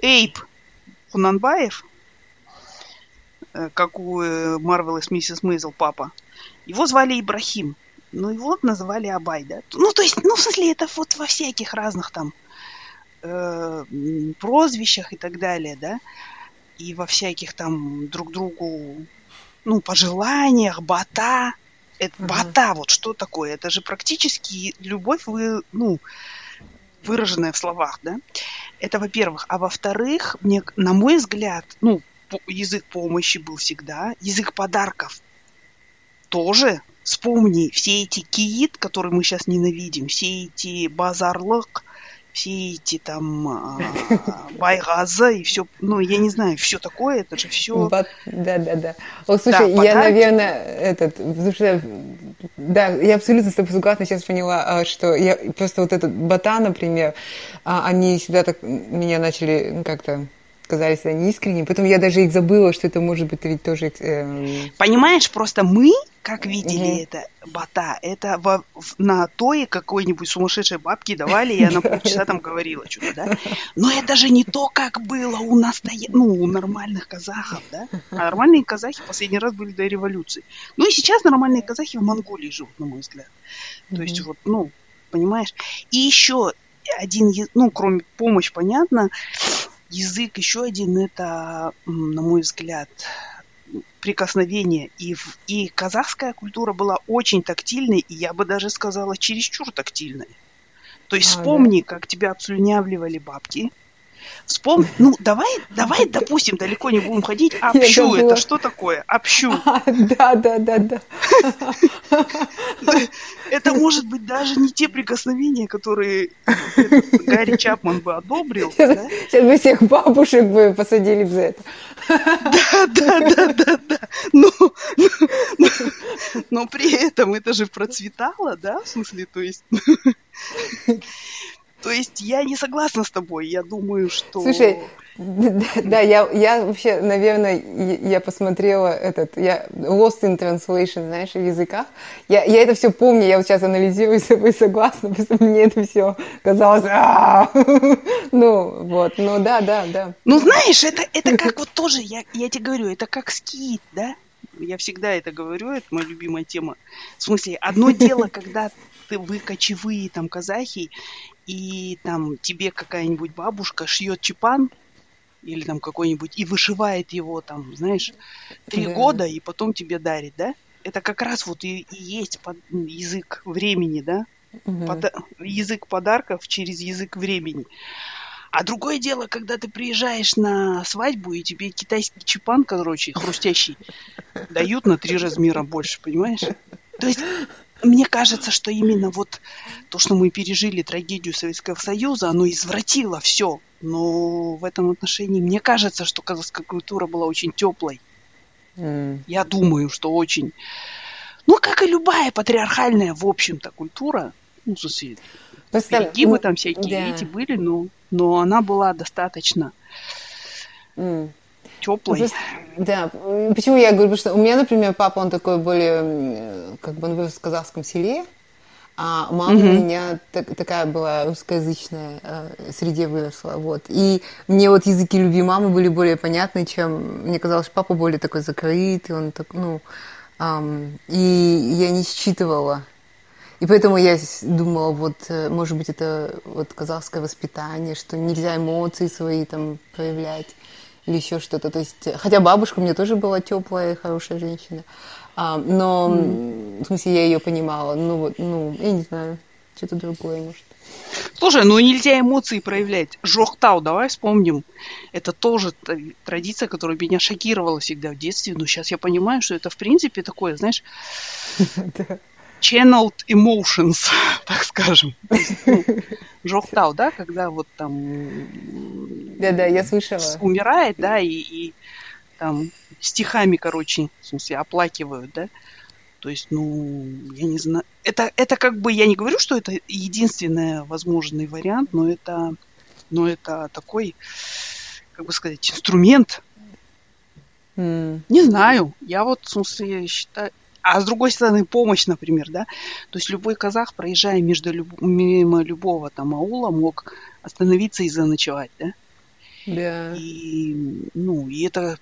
Эйп Хунанбаев, э, как у Марвел и Миссис Мейзел папа. Его звали Ибрахим. Ну и вот называли Абай, да? Ну, то есть, ну, в смысле, это вот во всяких разных там э, прозвищах и так далее, да? И во всяких там друг другу, ну, пожеланиях, бата. Это uh-huh. бата, вот что такое? Это же практически любовь, вы, ну, выраженное в словах, да. Это во-первых. А во-вторых, мне, на мой взгляд, ну, язык помощи был всегда, язык подарков тоже. Вспомни все эти киит, которые мы сейчас ненавидим, все эти базарлык, все эти там а, байгаза и все, ну, я не знаю, все такое, это же все... Да, да, да. О, слушай, да, я, наверное, этот, слушай, да, я абсолютно с тобой согласна, сейчас поняла, а, что я просто вот этот бата, например, а, они всегда так меня начали ну, как-то казались они искренними, поэтому я даже их забыла, что это может быть ведь тоже... Э... Понимаешь, просто мы, как видели mm-hmm. это, бота, это во, в, на тое какой-нибудь сумасшедшей бабки давали, и она полчаса там говорила что-то, да? Но это же не то, как было у настоя... ну, у нормальных казахов, да? А нормальные казахи последний раз были до революции. Ну и сейчас нормальные казахи в Монголии живут, на мой взгляд. То есть вот, ну, понимаешь? И еще один, ну, кроме помощи, понятно, язык еще один это, на мой взгляд, прикосновение. И, в, и казахская культура была очень тактильной, и я бы даже сказала, чересчур тактильной. То есть а, вспомни, да. как тебя обслюнявливали бабки, Вспомни, ну давай, давай, допустим, далеко не будем ходить. Общу это что такое? Общу. А, да, да, да, да. Это может быть даже не те прикосновения, которые Гарри Чапман бы одобрил. Сейчас бы всех бабушек бы посадили за это. Да, да, да, да, да. Но, но, но при этом это же процветало, да, в смысле, то есть то есть я не согласна с тобой. Я думаю, что... Слушай, да, я, я вообще, наверное, я посмотрела этот, я lost in translation, знаешь, в языках. Я, я это все помню, я вот сейчас анализирую, с тобой согласна, потому что мне это все казалось, ну, вот, ну да, да, да. Ну, знаешь, это, это как вот тоже, я, я тебе говорю, это как скит, да? Я всегда это говорю, это моя любимая тема. В смысле, одно дело, когда ты, вы кочевые там казахи, и там тебе какая-нибудь бабушка шьет чепан, или там какой-нибудь, и вышивает его там, знаешь, три да. года, и потом тебе дарит, да? Это как раз вот и, и есть под, язык времени, да? Угу. Под, язык подарков через язык времени. А другое дело, когда ты приезжаешь на свадьбу, и тебе китайский чепан, короче, хрустящий, дают на три размера больше, понимаешь? То есть мне кажется, что именно вот то, что мы пережили трагедию Советского Союза, оно извратило все. Но в этом отношении мне кажется, что казахская культура была очень теплой. Mm. Я думаю, что очень. Ну, как и любая патриархальная, в общем-то, культура, ну, в смысле, перегибы там всякие да. эти были, но, но она была достаточно mm теплый. Да, почему я говорю, потому что у меня, например, папа, он такой более, как бы он вырос в казахском селе, а мама mm-hmm. у меня так, такая была русскоязычная, э, среде выросла, вот. И мне вот языки любви мамы были более понятны, чем мне казалось, папа более такой закрытый, он так, ну, эм, и я не считывала. И поэтому я думала, вот, э, может быть, это вот казахское воспитание, что нельзя эмоции свои там проявлять или еще что-то. То есть, хотя бабушка мне тоже была теплая и хорошая женщина, а, но mm. в смысле я ее понимала. Ну вот, ну я не знаю, что-то другое может. Слушай, ну нельзя эмоции проявлять. Жохтау, давай вспомним. Это тоже традиция, которая меня шокировала всегда в детстве. Но сейчас я понимаю, что это в принципе такое, знаешь, channeled emotions, так скажем. Ну, Жохтау, да, когда вот там... Да-да, я слышала. Умирает, да, и, и там стихами, короче, в смысле, оплакивают, да. То есть, ну, я не знаю. Это, это как бы, я не говорю, что это единственный возможный вариант, но это, но это такой, как бы сказать, инструмент. Mm. Не знаю. Я вот, в смысле, считаю, а с другой стороны, помощь, например, да. То есть любой казах, проезжая между люб... мимо любого там аула, мог остановиться и заночевать, да. Да. И, ну, и это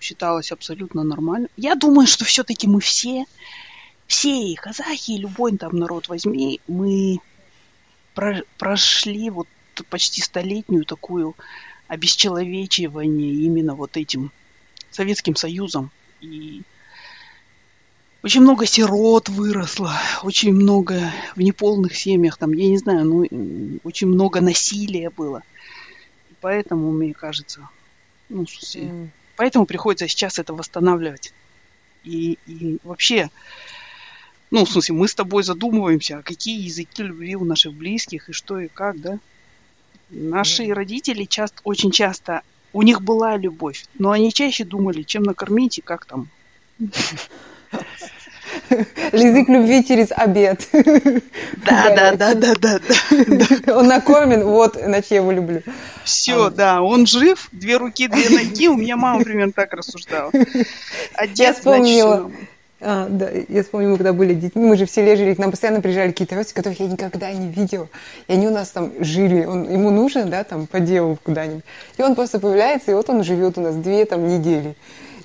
считалось абсолютно нормально. Я думаю, что все-таки мы все, все и казахи, и любой там народ возьми, мы про прошли вот почти столетнюю такую обесчеловечивание именно вот этим Советским Союзом. И очень много сирот выросло, очень много в неполных семьях, там, я не знаю, ну, очень много насилия было. Поэтому, мне кажется, ну, mm. поэтому приходится сейчас это восстанавливать. И, и вообще, ну, в смысле, мы с тобой задумываемся, а какие языки любви у наших близких и что и как, да? Наши mm. родители часто, очень часто, у них была любовь, но они чаще думали, чем накормить и как там Язык любви через обед. Да, да, да, да, да, Он накормен, вот, иначе я его люблю. Все, а. да, он жив, две руки, две ноги. У меня мама примерно так рассуждала. Одет, я вспомнила. А, да, я вспомнила, когда были детьми, мы же в селе жили, к нам постоянно приезжали какие-то родственники, которых я никогда не видела. И они у нас там жили, он, ему нужно, да, там, по делу куда-нибудь. И он просто появляется, и вот он живет у нас две там недели.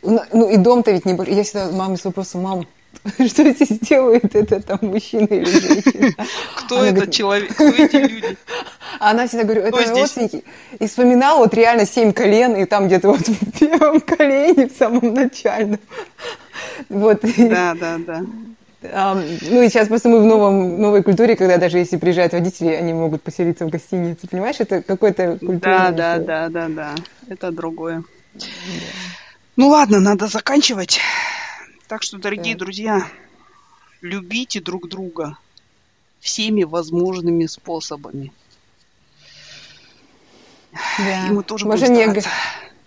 Ну, и дом-то ведь не... Я всегда маме с вопросом, мам, что здесь делает это там мужчина или женщина? Кто Она этот человек? Кто эти люди? Она всегда говорит, это родственники. И вспоминала вот реально семь колен, и там где-то вот в первом колене, в самом начальном. Вот. Да, да, да. ну и сейчас просто мы в новом, новой культуре, когда даже если приезжают родители, они могут поселиться в гостинице. Понимаешь, это какой-то культура. Да, да, да, да, да. Это другое. Ну ладно, надо заканчивать. Так что, дорогие да. друзья, любите друг друга всеми возможными способами. Да. И мы тоже Можно будем не...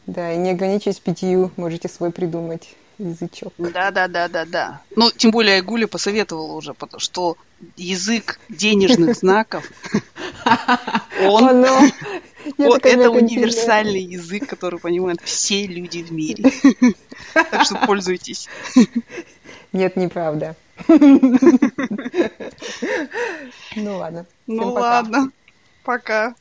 Да, и не ограничиваясь пятью, можете свой придумать язычок. Да, да, да, да, да. Ну, тем более Гуля посоветовала уже, что язык денежных знаков, он, вот это универсальный язык, который понимают все люди в мире. Так что пользуйтесь. Нет, неправда. Ну ладно. Ну ладно. Пока.